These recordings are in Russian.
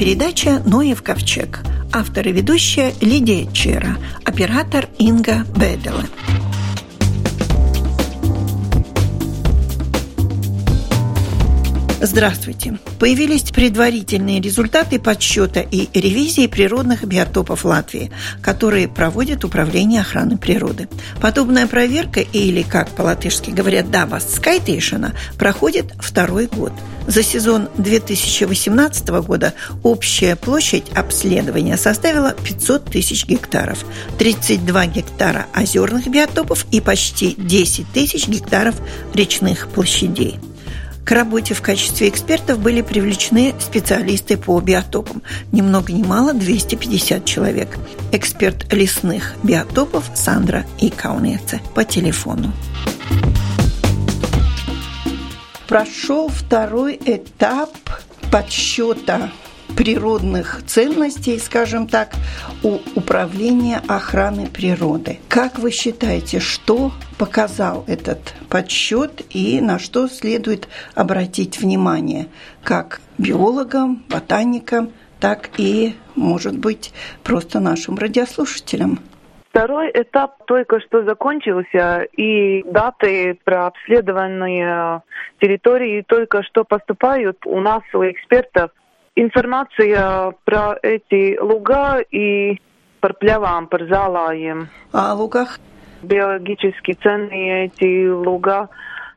передача «Ноев ковчег». Автор и ведущая Лидия Чера, оператор Инга Бедела. Здравствуйте. Появились предварительные результаты подсчета и ревизии природных биотопов Латвии, которые проводит Управление охраны природы. Подобная проверка, или, как по-латышски говорят, «давас скайтейшена», проходит второй год. За сезон 2018 года общая площадь обследования составила 500 тысяч гектаров, 32 гектара озерных биотопов и почти 10 тысяч гектаров речных площадей. К работе в качестве экспертов были привлечены специалисты по биотопам. Ни много ни мало 250 человек. Эксперт лесных биотопов Сандра Икаунеце по телефону. Прошел второй этап подсчета природных ценностей, скажем так, у Управления охраны природы. Как вы считаете, что показал этот подсчет и на что следует обратить внимание как биологам, ботаникам, так и, может быть, просто нашим радиослушателям? Второй этап только что закончился, и даты про обследованные территории только что поступают у нас, у экспертов информация про эти луга и par pļavām, par zālājiem. А лугах? Биологически ценные эти луга,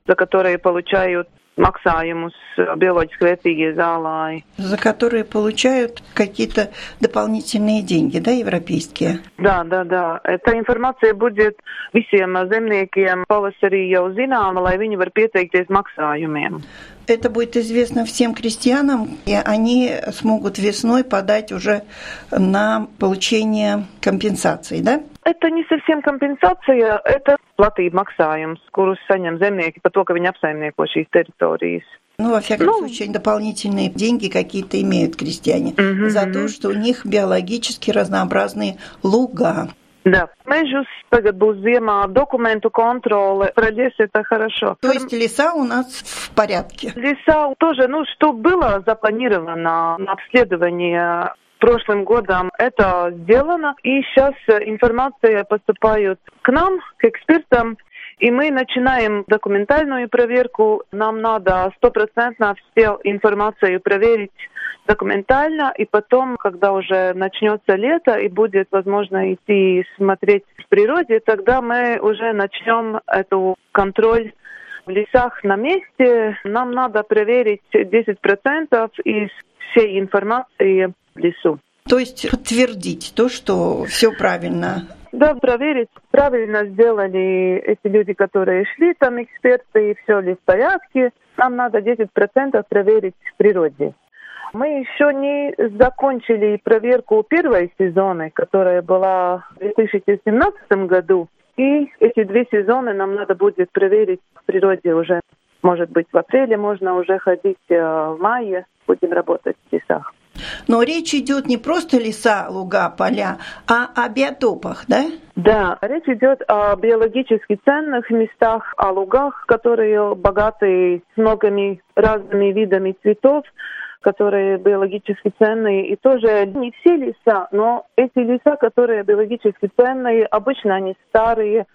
за которые получают maksājumus биологически вērtīgie зāлāji. За которые получают какие-то дополнительные деньги, да, европейские? Да, да, да. Эта информация будет visiem zemniekiem pavasarī jau zināma, lai viņi var pieteikties maksājumiem. Это будет известно всем крестьянам, и они смогут весной подать уже на получение компенсации, да? Это не совсем компенсация, это platība maksājums, kurus saņem zemnieki par to, ka viņi apsaimnieko šīs teritorijas. Ну, во всяком ну, случае, дополнителные деньги какие-то имеют крестьяне угу, за то, что у них биологически разнообразные луга. Да. Mežus tagad būs ziemā документу контроле. Пройдешь это хорошо. То есть леса у нас в порядке? Леса тоже, ну, что было запланировано на обследование прошлым годом это сделано, и сейчас информация поступает к нам, к экспертам, и мы начинаем документальную проверку. Нам надо стопроцентно всю информацию проверить документально, и потом, когда уже начнется лето и будет возможно идти смотреть в природе, тогда мы уже начнем эту контроль в лесах на месте. Нам надо проверить 10% из всей информации лесу. То есть подтвердить то, что все правильно да, проверить, правильно сделали эти люди, которые шли, там эксперты, и все ли в порядке. Нам надо 10% проверить в природе. Мы еще не закончили проверку первой сезона, которая была в 2017 году. И эти две сезоны нам надо будет проверить в природе уже. Может быть, в апреле можно уже ходить, э, в мае будем работать в лесах. Но речь идет не просто леса, луга, поля, а о биотопах, да? Да, речь идет о биологически ценных местах, о лугах, которые богаты многими разными видами цветов, которые биологически ценные, и тоже не все леса, но эти леса, которые биологически ценные, обычно они старые,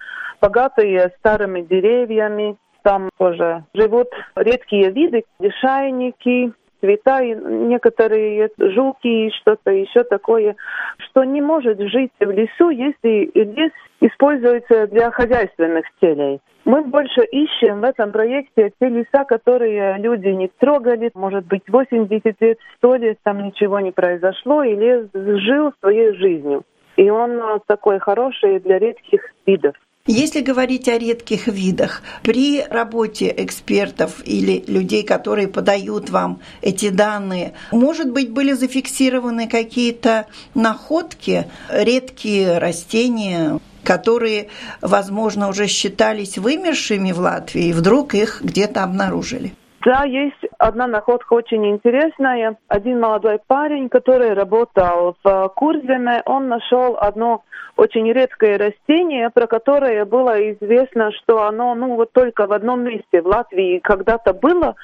богатые старыми деревьями, там тоже живут редкие виды, лишайники, цвета, и некоторые жуки и что-то еще такое, что не может жить в лесу, если лес используется для хозяйственных целей. Мы больше ищем в этом проекте те леса, которые люди не трогали. Может быть, 80 лет, 100 лет там ничего не произошло, и лес жил своей жизнью. И он такой хороший для редких видов. Если говорить о редких видах, при работе экспертов или людей, которые подают вам эти данные, может быть, были зафиксированы какие-то находки, редкие растения, которые, возможно, уже считались вымершими в Латвии, и вдруг их где-то обнаружили? Да, есть одна находка очень интересная. Один молодой парень, который работал в Курземе, он нашел одно очень редкое растение, про которое было известно, что оно ну вот только в одном месте в Латвии когда-то было,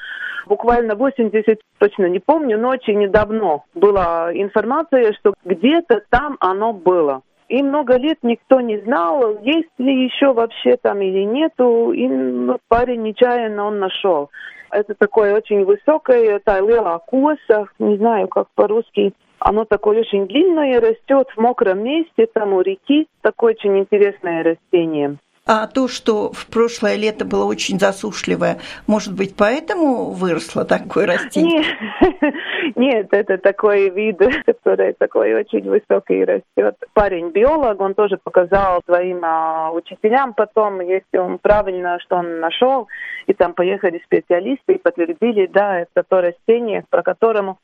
буквально 80, точно не помню, но очень недавно была информация, что где-то там оно было. И много лет никто не знал, есть ли еще вообще там или нету. И ну, парень нечаянно он нашел. Это такое очень высокое, лила коса, не знаю, как по-русски. Оно такое очень длинное, растет в мокром месте, там у реки. Такое очень интересное растение. А то, что в прошлое лето было очень засушливое, может быть, поэтому выросло такое растение? Нет, нет это такой вид, который такой очень высокий растет. Парень биолог, он тоже показал своим а, учителям потом, если он правильно, что он нашел, и там поехали специалисты и подтвердили, да, это то растение, про которому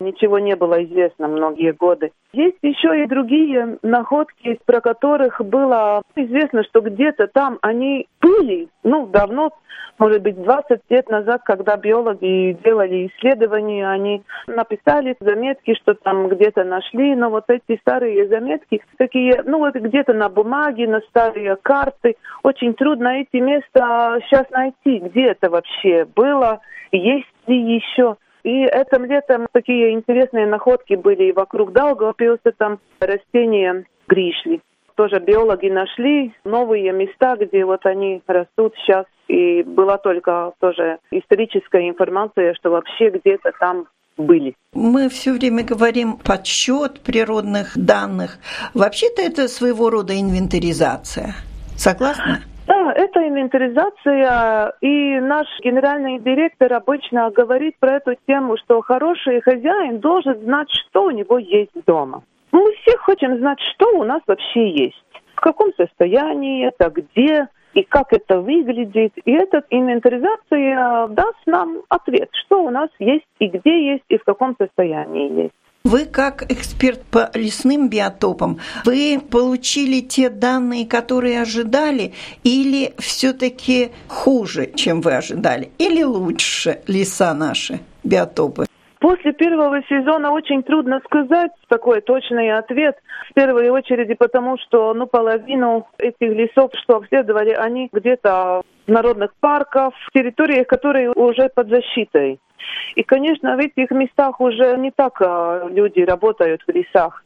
ничего не было известно многие годы. Есть еще и другие находки, про которых было известно, что где-то там они были, ну, давно, может быть, 20 лет назад, когда биологи делали исследования, они написали заметки, что там где-то нашли, но вот эти старые заметки, такие, ну, вот где-то на бумаге, на старые карты, очень трудно эти места сейчас найти, где это вообще было, есть ли еще. И этим летом такие интересные находки были вокруг Даугавпилса, там растения гришли. Тоже биологи нашли новые места, где вот они растут сейчас. И была только тоже историческая информация, что вообще где-то там были. Мы все время говорим подсчет природных данных. Вообще-то это своего рода инвентаризация. Согласна? Да, это инвентаризация, и наш генеральный директор обычно говорит про эту тему, что хороший хозяин должен знать, что у него есть дома. Мы все хотим знать, что у нас вообще есть, в каком состоянии это, где и как это выглядит. И эта инвентаризация даст нам ответ, что у нас есть и где есть, и в каком состоянии есть. Вы как эксперт по лесным биотопам, вы получили те данные, которые ожидали, или все-таки хуже, чем вы ожидали, или лучше леса наши, биотопы? После первого сезона очень трудно сказать такой точный ответ. В первую очередь потому, что ну, половину этих лесов, что обследовали, они где-то в народных парках, в территориях, которые уже под защитой. И, конечно, в этих местах уже не так а, люди работают в лесах.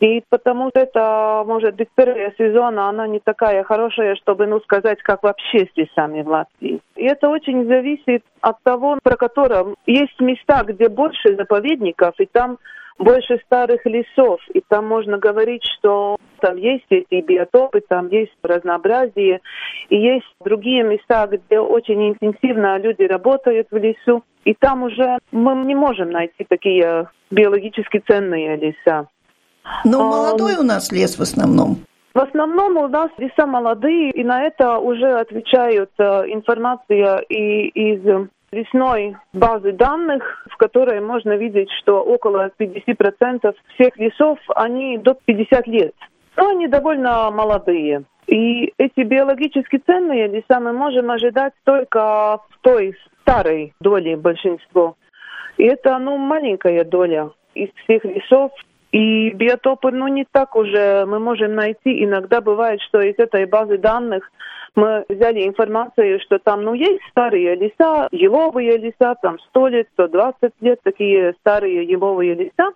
И потому что это, может быть, первая сезона, она не такая хорошая, чтобы, ну, сказать, как вообще с лесами в Латвии. И это очень зависит от того, про котором есть места, где больше заповедников, и там больше старых лесов, и там можно говорить, что там есть эти биотопы, там есть разнообразие, и есть другие места, где очень интенсивно люди работают в лесу, и там уже мы не можем найти такие биологически ценные леса. Но а, молодой у нас лес в основном. В основном у нас леса молодые, и на это уже отвечают э, информация и из лесной базы данных, в которой можно видеть, что около 50% всех лесов, они до 50 лет. Но они довольно молодые. И эти биологически ценные леса мы можем ожидать только в той старой доле большинства. И это, ну, маленькая доля из всех лесов. И биотопы, ну, не так уже мы можем найти. Иногда бывает, что из этой базы данных мы взяли информацию, что там, ну, есть старые леса, еловые леса, там 100 лет, 120 лет, такие старые еловые леса.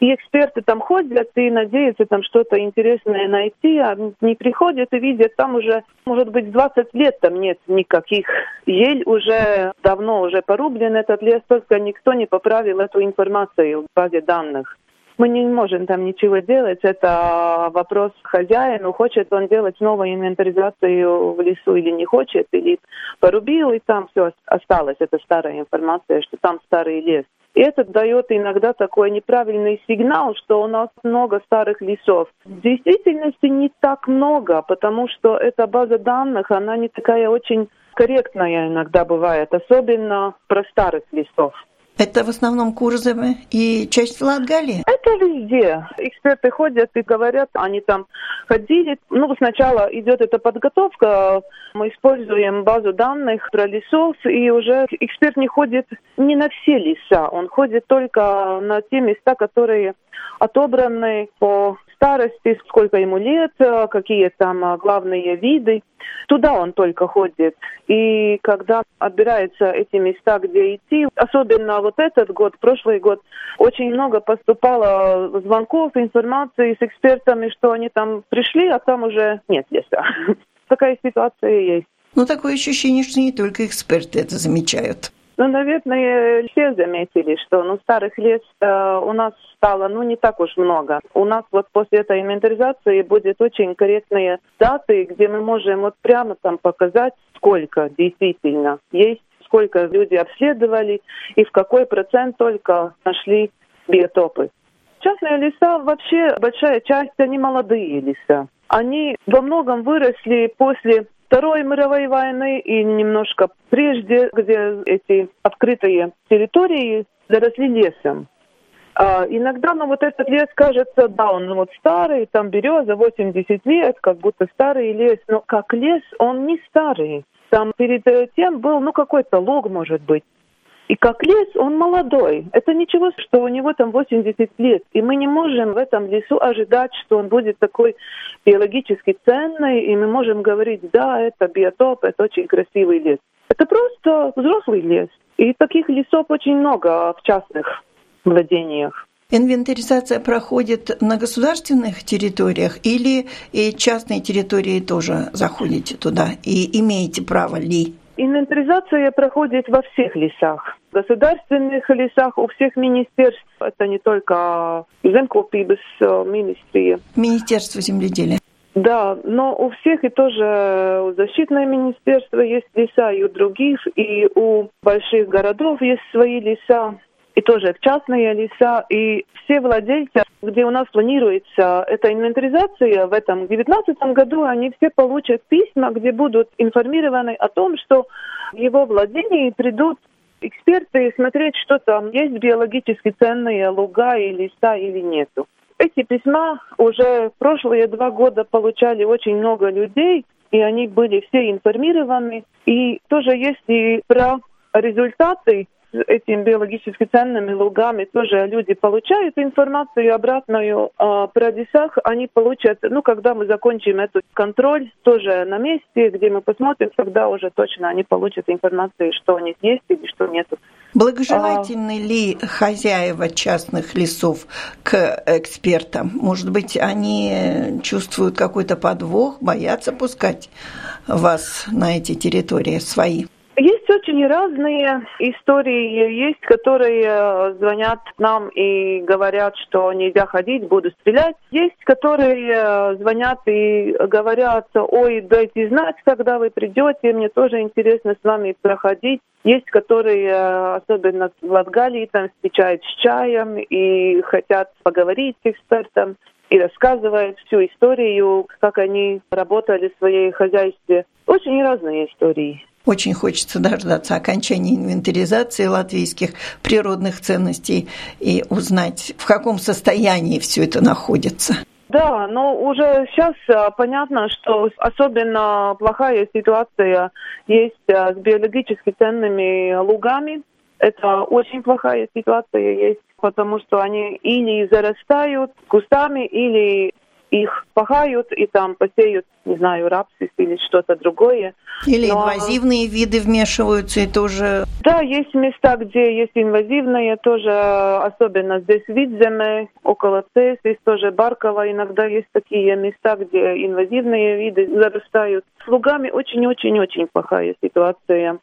И эксперты там ходят и надеются там что-то интересное найти, а не приходят и видят, там уже, может быть, 20 лет там нет никаких ель, уже давно уже порублен этот лес, только никто не поправил эту информацию в базе данных. Мы не можем там ничего делать, это вопрос хозяину, хочет он делать новую инвентаризацию в лесу или не хочет, или порубил, и там все осталось, это старая информация, что там старый лес. И это дает иногда такой неправильный сигнал, что у нас много старых лесов. В действительности не так много, потому что эта база данных, она не такая очень корректная иногда бывает, особенно про старых лесов. Это в основном Курзовы и часть Латгалии? Это везде. Эксперты ходят и говорят, они там ходили. Ну, сначала идет эта подготовка. Мы используем базу данных про лесов, и уже эксперт не ходит не на все леса, он ходит только на те места, которые отобраны по старости, сколько ему лет, какие там главные виды. Туда он только ходит. И когда отбираются эти места, где идти, особенно вот этот год, прошлый год, очень много поступало звонков, информации с экспертами, что они там пришли, а там уже нет леса. Такая ситуация есть. Ну, такое ощущение, что не только эксперты это замечают. Ну, наверное, все заметили, что ну, старых лес э, у нас стало ну, не так уж много. У нас вот после этой инвентаризации будет очень корректные даты, где мы можем вот прямо там показать, сколько действительно есть, сколько люди обследовали и в какой процент только нашли биотопы. Частные леса вообще большая часть, они молодые леса. Они во многом выросли после Второй мировой войны и немножко прежде, где эти открытые территории заросли лесом. А, иногда, ну, вот этот лес кажется, да, он вот старый, там береза 80 лет, как будто старый лес, но как лес он не старый. Там перед тем был, ну, какой-то луг, может быть. И как лес, он молодой. Это ничего, что у него там 80 лет. И мы не можем в этом лесу ожидать, что он будет такой биологически ценный, и мы можем говорить, да, это биотоп, это очень красивый лес. Это просто взрослый лес. И таких лесов очень много в частных владениях. Инвентаризация проходит на государственных территориях или и частные территории тоже заходите туда и имеете право ли? Инвентаризация проходит во всех лесах. В государственных лесах, у всех министерств, это не только Земкопибес э, министрия. Министерство земледелия. Да, но у всех и тоже у защитное министерство есть леса, и у других, и у больших городов есть свои леса и тоже частные леса, и все владельцы, где у нас планируется эта инвентаризация в этом 2019 году, они все получат письма, где будут информированы о том, что в его владении придут эксперты смотреть, что там есть биологически ценные луга и леса или нету. Эти письма уже прошлые два года получали очень много людей, и они были все информированы. И тоже есть и про результаты этими биологически ценными лугами тоже люди получают информацию обратную а про лесах. Они получат, ну, когда мы закончим этот контроль, тоже на месте, где мы посмотрим, тогда уже точно они получат информацию, что у них есть или что нет. Благожелательны а... ли хозяева частных лесов к экспертам? Может быть, они чувствуют какой-то подвох, боятся пускать вас на эти территории свои? Есть очень разные истории, есть, которые э, звонят нам и говорят, что нельзя ходить, буду стрелять. Есть, которые э, звонят и говорят, ой, дайте знать, когда вы придете, мне тоже интересно с вами проходить. Есть, которые, э, особенно в Латгалии, там встречают с чаем и хотят поговорить с экспертом и рассказывают всю историю, как они работали в своей хозяйстве. Очень разные истории. Очень хочется дождаться окончания инвентаризации латвийских природных ценностей и узнать, в каком состоянии все это находится. Да, но уже сейчас а, понятно, что особенно плохая ситуация есть а, с биологически ценными лугами. Это очень плохая ситуация есть, потому что они или зарастают кустами, или их пахают и там посеют, не знаю, рапсис или что-то другое. Или Но... инвазивные виды вмешиваются и тоже... Да, есть места, где есть инвазивные, тоже особенно здесь Видземе, около Цес, есть тоже Баркова, иногда есть такие места, где инвазивные виды зарастают. С лугами очень-очень-очень плохая ситуация.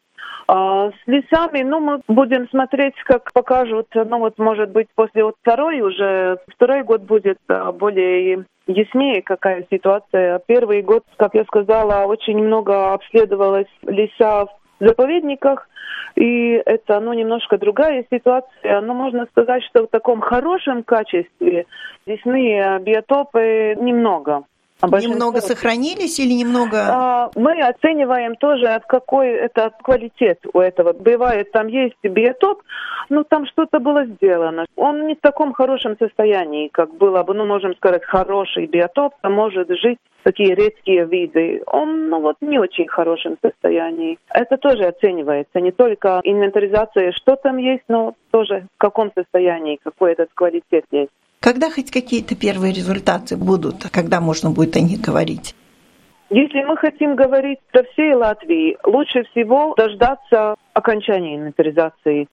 А с лесами, ну, мы будем смотреть, как покажут, ну, вот, может быть, после вот второй уже, второй год будет более яснее, какая ситуация. Первый год, как я сказала, очень много обследовалось леса в заповедниках, и это, ну, немножко другая ситуация. Но можно сказать, что в таком хорошем качестве лесные биотопы немного. Немного сохранились или немного? А, мы оцениваем тоже, от какой это квалитет у этого. Бывает, там есть биотоп, но там что-то было сделано. Он не в таком хорошем состоянии, как было бы, ну, можем сказать, хороший биотоп, а может жить такие редкие виды. Он, ну, вот не очень хорошем состоянии. Это тоже оценивается. Не только инвентаризация, что там есть, но тоже в каком состоянии, какой этот квалитет есть. Когда хоть какие-то первые результаты будут, когда можно будет о них говорить? Если мы хотим говорить про всей Латвии, лучше всего дождаться окончания инвентаризации.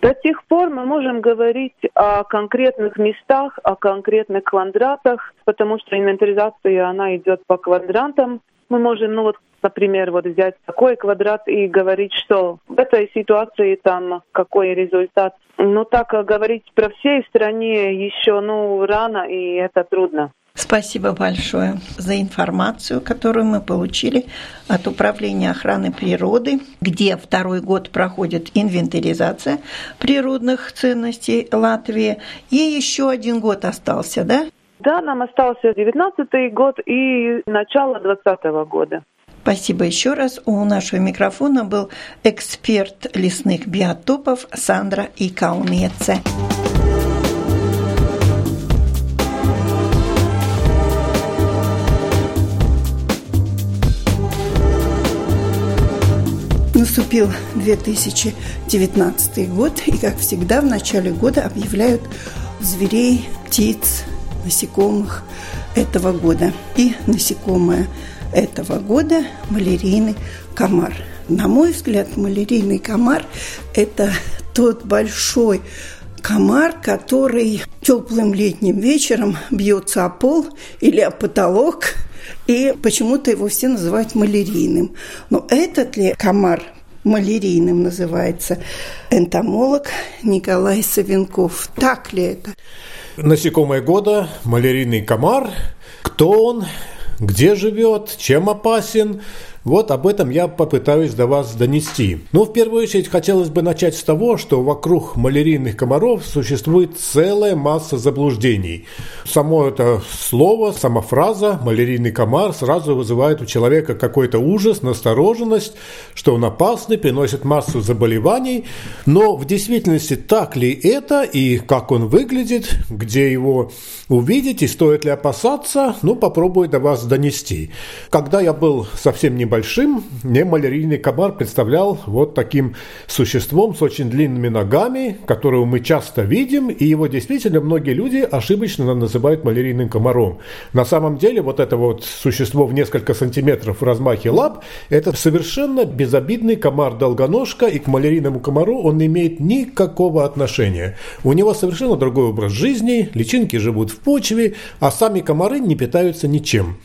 До тех пор мы можем говорить о конкретных местах, о конкретных квадратах, потому что инвентаризация, она идет по квадрантам. Мы можем, ну вот, например, вот взять такой квадрат и говорить, что в этой ситуации там какой результат. Но так говорить про всей стране еще, ну, рано, и это трудно. Спасибо большое за информацию, которую мы получили от Управления охраны природы, где второй год проходит инвентаризация природных ценностей Латвии. И еще один год остался, да? Да, нам остался 19 год и начало 20 года. Спасибо еще раз. У нашего микрофона был эксперт лесных биотопов Сандра Икаунеце. Наступил 2019 год, и, как всегда, в начале года объявляют зверей, птиц, насекомых этого года. И насекомое этого года – малярийный комар. На мой взгляд, малярийный комар – это тот большой комар, который теплым летним вечером бьется о пол или о потолок, и почему-то его все называют малярийным. Но этот ли комар малярийным называется энтомолог Николай Савенков. Так ли это? Насекомое года, малярийный комар. Кто он? Где живет? Чем опасен? Вот об этом я попытаюсь до вас донести. Но в первую очередь хотелось бы начать с того, что вокруг малярийных комаров существует целая масса заблуждений. Само это слово, сама фраза «малярийный комар» сразу вызывает у человека какой-то ужас, настороженность, что он опасный, приносит массу заболеваний. Но в действительности так ли это и как он выглядит, где его увидеть и стоит ли опасаться, ну попробую до вас донести. Когда я был совсем небольшой, большим, мне малярийный комар представлял вот таким существом с очень длинными ногами, которого мы часто видим, и его действительно многие люди ошибочно называют малярийным комаром. На самом деле вот это вот существо в несколько сантиметров в размахе лап, это совершенно безобидный комар-долгоножка, и к малярийному комару он не имеет никакого отношения. У него совершенно другой образ жизни, личинки живут в почве, а сами комары не питаются ничем.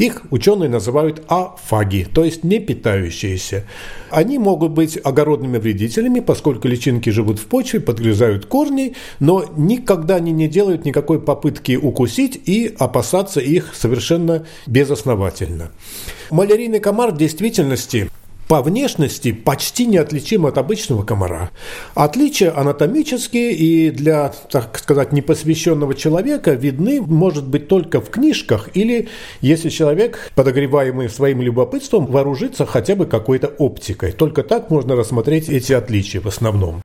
Их ученые называют афаги, то есть не питающиеся. Они могут быть огородными вредителями, поскольку личинки живут в почве, подгрызают корни, но никогда они не делают никакой попытки укусить и опасаться их совершенно безосновательно. Малярийный комар в действительности по внешности почти неотличим от обычного комара. Отличия анатомические и для, так сказать, непосвященного человека видны, может быть, только в книжках или если человек, подогреваемый своим любопытством, вооружится хотя бы какой-то оптикой. Только так можно рассмотреть эти отличия в основном.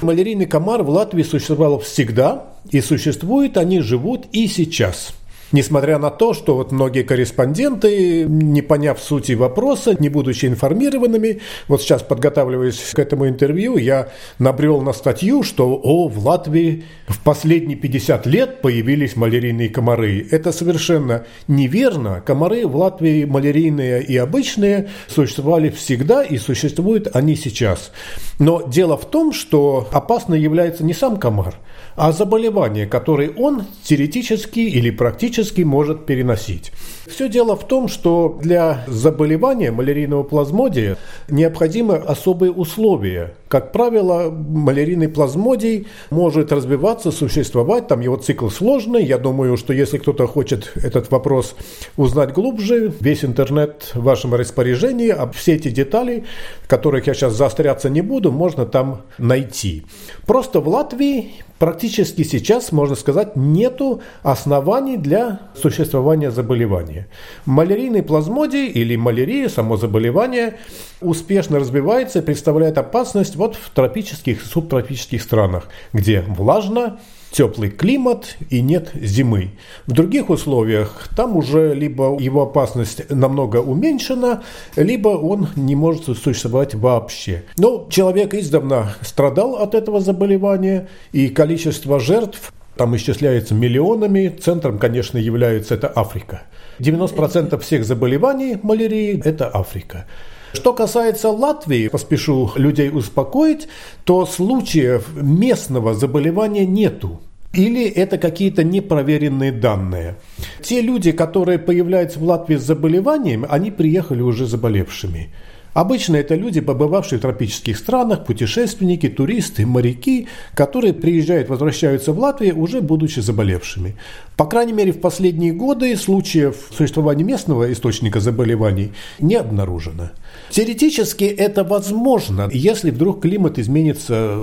Малярийный комар в Латвии существовал всегда, и существуют они живут и сейчас – Несмотря на то, что вот многие корреспонденты, не поняв сути вопроса, не будучи информированными, вот сейчас подготавливаясь к этому интервью, я набрел на статью, что о, в Латвии в последние 50 лет появились малярийные комары. Это совершенно неверно. Комары в Латвии малярийные и обычные существовали всегда и существуют они сейчас. Но дело в том, что опасно является не сам комар, а заболевание, которое он теоретически или практически может переносить. Все дело в том, что для заболевания малярийного плазмодия необходимы особые условия. Как правило, малярийный плазмодий может развиваться, существовать, там его цикл сложный. Я думаю, что если кто-то хочет этот вопрос узнать глубже, весь интернет в вашем распоряжении, а все эти детали, которых я сейчас заостряться не буду, можно там найти. Просто в Латвии практически сейчас, можно сказать, нету оснований для существования заболевания. Малярийный плазмодий или малярия, само заболевание, успешно развивается и представляет опасность вот в тропических и субтропических странах, где влажно, теплый климат и нет зимы. В других условиях там уже либо его опасность намного уменьшена, либо он не может существовать вообще. Но человек издавна страдал от этого заболевания, и количество жертв там исчисляется миллионами. Центром, конечно, является это Африка. 90% всех заболеваний малярии – это Африка. Что касается Латвии, поспешу людей успокоить, то случаев местного заболевания нету. Или это какие-то непроверенные данные. Те люди, которые появляются в Латвии с заболеванием, они приехали уже заболевшими. Обычно это люди, побывавшие в тропических странах, путешественники, туристы, моряки, которые приезжают, возвращаются в Латвию, уже будучи заболевшими. По крайней мере, в последние годы случаев существования местного источника заболеваний не обнаружено. Теоретически это возможно, если вдруг климат изменится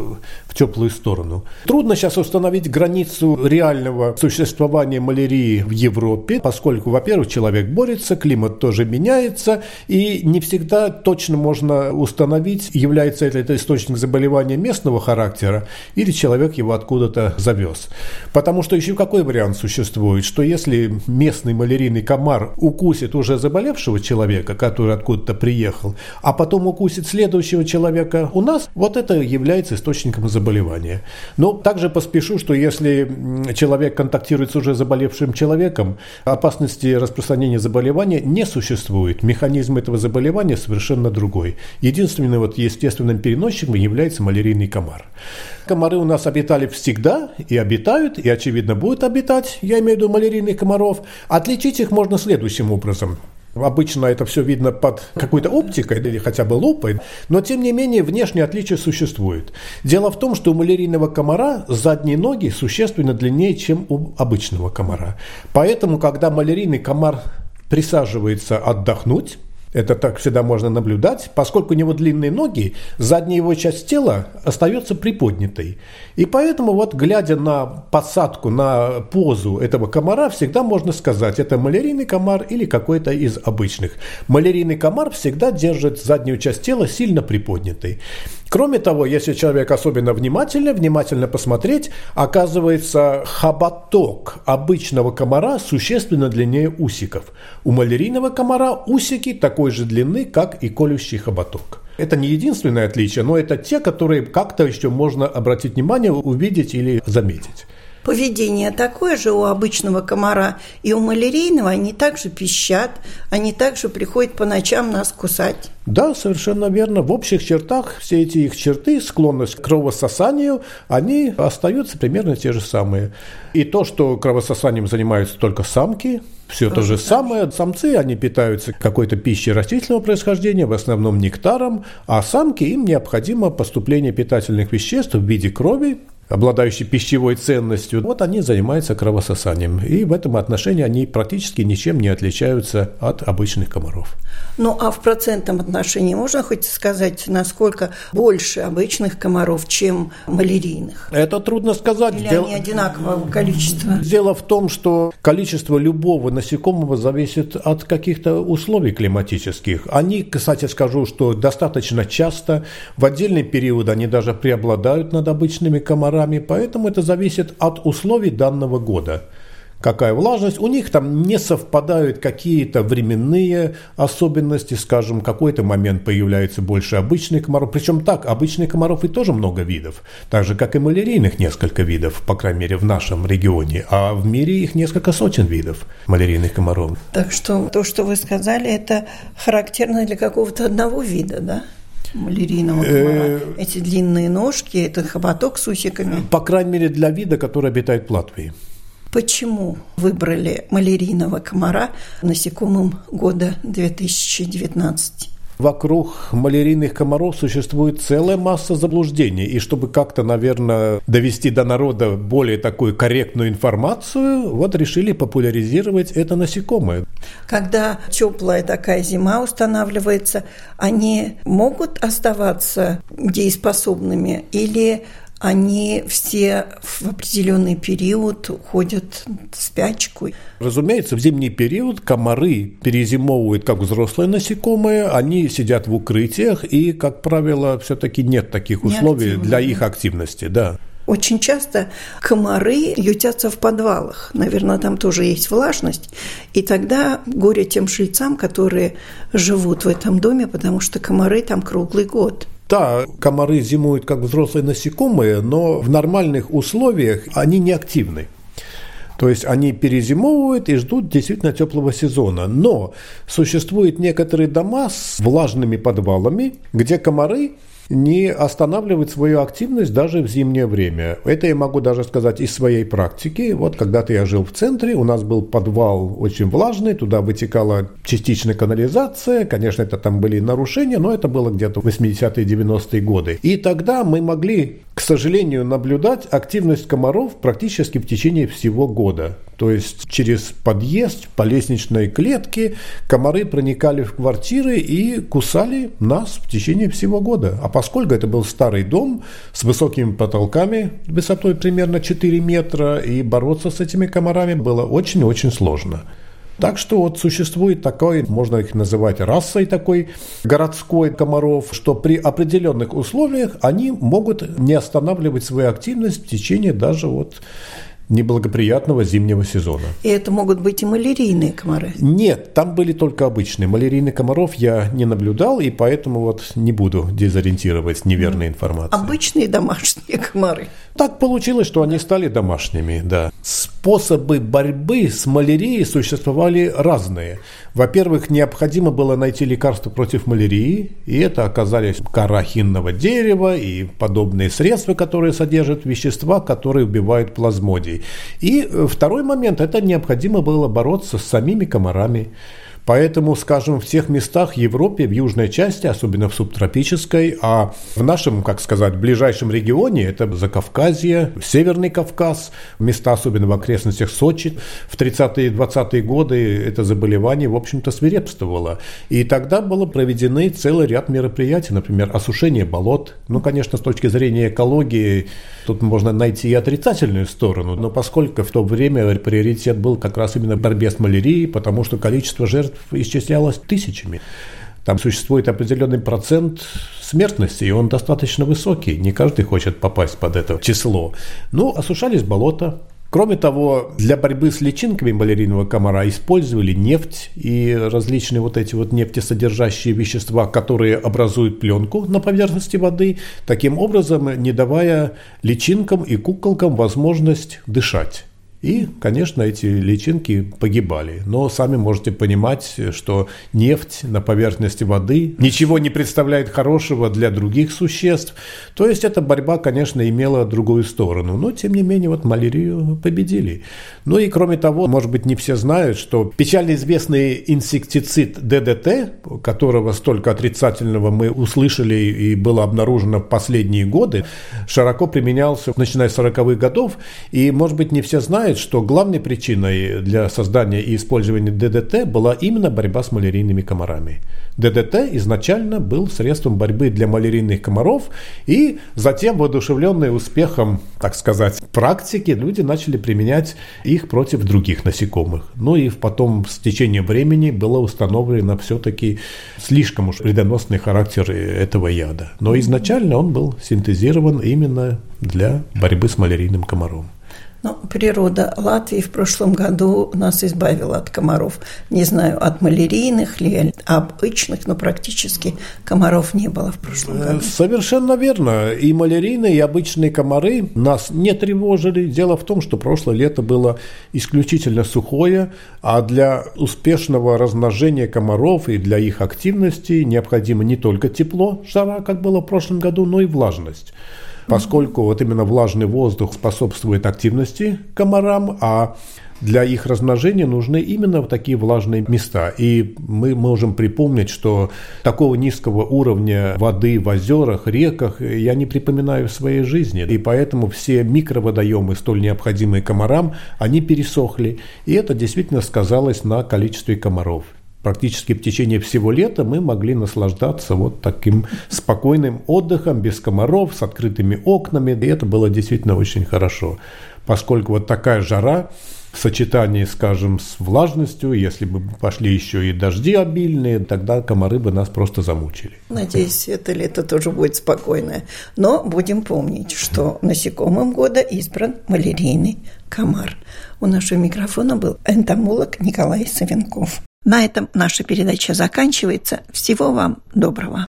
теплую сторону. Трудно сейчас установить границу реального существования малярии в Европе, поскольку, во-первых, человек борется, климат тоже меняется, и не всегда точно можно установить, является это, это источник заболевания местного характера или человек его откуда-то завез. Потому что еще какой вариант существует, что если местный малярийный комар укусит уже заболевшего человека, который откуда-то приехал, а потом укусит следующего человека у нас, вот это является источником заболевания. Но также поспешу, что если человек контактирует с уже заболевшим человеком, опасности распространения заболевания не существует. Механизм этого заболевания совершенно другой. Единственным вот естественным переносчиком является малярийный комар. Комары у нас обитали всегда и обитают, и, очевидно, будут обитать, я имею в виду малярийных комаров. Отличить их можно следующим образом. Обычно это все видно под какой-то оптикой или хотя бы лупой, но тем не менее внешнее отличие существует. Дело в том, что у малярийного комара задние ноги существенно длиннее, чем у обычного комара. Поэтому, когда малярийный комар присаживается отдохнуть, это так всегда можно наблюдать. Поскольку у него длинные ноги, задняя его часть тела остается приподнятой. И поэтому вот глядя на посадку, на позу этого комара, всегда можно сказать, это малярийный комар или какой-то из обычных. Малярийный комар всегда держит заднюю часть тела сильно приподнятой. Кроме того, если человек особенно внимательный, внимательно посмотреть, оказывается, хоботок обычного комара существенно длиннее усиков. У малярийного комара усики такой же длины, как и колющий хоботок. Это не единственное отличие, но это те, которые как-то еще можно обратить внимание, увидеть или заметить. Поведение такое же у обычного комара и у малярийного. Они также пищат, они также приходят по ночам нас кусать. Да, совершенно верно. В общих чертах все эти их черты, склонность к кровососанию, они остаются примерно те же самые. И то, что кровососанием занимаются только самки, все то же самое. Самцы, они питаются какой-то пищей растительного происхождения, в основном нектаром, а самки, им необходимо поступление питательных веществ в виде крови, обладающие пищевой ценностью, вот они занимаются кровососанием. И в этом отношении они практически ничем не отличаются от обычных комаров. Ну, а в процентном отношении можно хоть сказать, насколько больше обычных комаров, чем малярийных? Это трудно сказать. Или Дел... они одинакового количества? Дело в том, что количество любого насекомого зависит от каких-то условий климатических. Они, кстати, скажу, что достаточно часто в отдельный период они даже преобладают над обычными комарами, горами, поэтому это зависит от условий данного года. Какая влажность? У них там не совпадают какие-то временные особенности, скажем, какой-то момент появляется больше обычных комаров. Причем так, обычных комаров и тоже много видов. Так же, как и малярийных несколько видов, по крайней мере, в нашем регионе. А в мире их несколько сотен видов малярийных комаров. Так что то, что вы сказали, это характерно для какого-то одного вида, да? Комара. Э, Эти длинные ножки, это хоботок с усиками. По крайней мере, для вида, который обитает в Латвии. Почему выбрали малярийного комара насекомым года 2019? Вокруг малярийных комаров существует целая масса заблуждений. И чтобы как-то, наверное, довести до народа более такую корректную информацию, вот решили популяризировать это насекомое. Когда теплая такая зима устанавливается, они могут оставаться дееспособными или они все в определенный период уходят в спячку. Разумеется, в зимний период комары перезимовывают как взрослые насекомые, они сидят в укрытиях, и, как правило, все-таки нет таких условий для их активности. Да. Очень часто комары ютятся в подвалах. Наверное, там тоже есть влажность. И тогда горе тем жильцам, которые живут в этом доме, потому что комары там круглый год. Да, комары зимуют как взрослые насекомые, но в нормальных условиях они не активны. То есть они перезимовывают и ждут действительно теплого сезона. Но существуют некоторые дома с влажными подвалами, где комары не останавливать свою активность даже в зимнее время. Это я могу даже сказать из своей практики. Вот когда-то я жил в центре, у нас был подвал очень влажный, туда вытекала частичная канализация. Конечно, это там были нарушения, но это было где-то 80-е, 90-е годы. И тогда мы могли, к сожалению, наблюдать активность комаров практически в течение всего года. То есть через подъезд по лестничной клетке комары проникали в квартиры и кусали нас в течение всего года. А поскольку это был старый дом с высокими потолками, высотой примерно 4 метра, и бороться с этими комарами было очень-очень сложно. Так что вот существует такой, можно их называть расой такой городской комаров, что при определенных условиях они могут не останавливать свою активность в течение даже вот неблагоприятного зимнего сезона. И это могут быть и малярийные комары? Нет, там были только обычные. Малярийных комаров я не наблюдал, и поэтому вот не буду дезориентировать неверной информацией. Обычные домашние комары? Так получилось, что они стали домашними, да. Способы борьбы с малярией существовали разные. Во-первых, необходимо было найти лекарство против малярии, и это оказались кора хинного дерева и подобные средства, которые содержат вещества, которые убивают плазмодий. И э, второй момент – это необходимо было бороться с самими комарами. Поэтому, скажем, в тех местах Европе, в южной части, особенно в субтропической, а в нашем, как сказать, ближайшем регионе, это Закавказье, Северный Кавказ, места, особенно в окрестностях Сочи, в 30-е и 20-е годы это заболевание, в общем-то, свирепствовало. И тогда было проведены целый ряд мероприятий, например, осушение болот. Ну, конечно, с точки зрения экологии, тут можно найти и отрицательную сторону, но поскольку в то время приоритет был как раз именно борьбе с малярией, потому что количество жертв исчислялось тысячами. Там существует определенный процент смертности, и он достаточно высокий. Не каждый хочет попасть под это число. Ну, осушались болота, Кроме того, для борьбы с личинками малярийного комара использовали нефть и различные вот эти вот нефтесодержащие вещества, которые образуют пленку на поверхности воды, таким образом не давая личинкам и куколкам возможность дышать. И, конечно, эти личинки погибали. Но сами можете понимать, что нефть на поверхности воды ничего не представляет хорошего для других существ. То есть эта борьба, конечно, имела другую сторону. Но, тем не менее, вот малярию победили. Ну и, кроме того, может быть, не все знают, что печально известный инсектицид ДДТ, которого столько отрицательного мы услышали и было обнаружено в последние годы, широко применялся начиная с 40-х годов. И, может быть, не все знают, знает, что главной причиной для создания и использования ДДТ была именно борьба с малярийными комарами. ДДТ изначально был средством борьбы для малярийных комаров, и затем, воодушевленные успехом, так сказать, практики, люди начали применять их против других насекомых. Ну и потом с течением времени было установлено все-таки слишком уж вредоносный характер этого яда. Но изначально он был синтезирован именно для борьбы с малярийным комаром. Ну, природа Латвии в прошлом году нас избавила от комаров. Не знаю, от малярийных ли, обычных, но практически комаров не было в прошлом году. Совершенно верно. И малярийные, и обычные комары нас не тревожили. Дело в том, что прошлое лето было исключительно сухое, а для успешного размножения комаров и для их активности необходимо не только тепло, жара, как было в прошлом году, но и влажность поскольку вот именно влажный воздух способствует активности комарам, а для их размножения нужны именно вот такие влажные места. И мы можем припомнить, что такого низкого уровня воды в озерах, реках я не припоминаю в своей жизни. И поэтому все микроводоемы, столь необходимые комарам, они пересохли. И это действительно сказалось на количестве комаров. Практически в течение всего лета мы могли наслаждаться вот таким спокойным отдыхом, без комаров, с открытыми окнами. И это было действительно очень хорошо, поскольку вот такая жара в сочетании, скажем, с влажностью, если бы пошли еще и дожди обильные, тогда комары бы нас просто замучили. Надеюсь, это лето тоже будет спокойное. Но будем помнить, что насекомым года избран малярийный комар. У нашего микрофона был энтомолог Николай Савенков. На этом наша передача заканчивается. Всего вам доброго.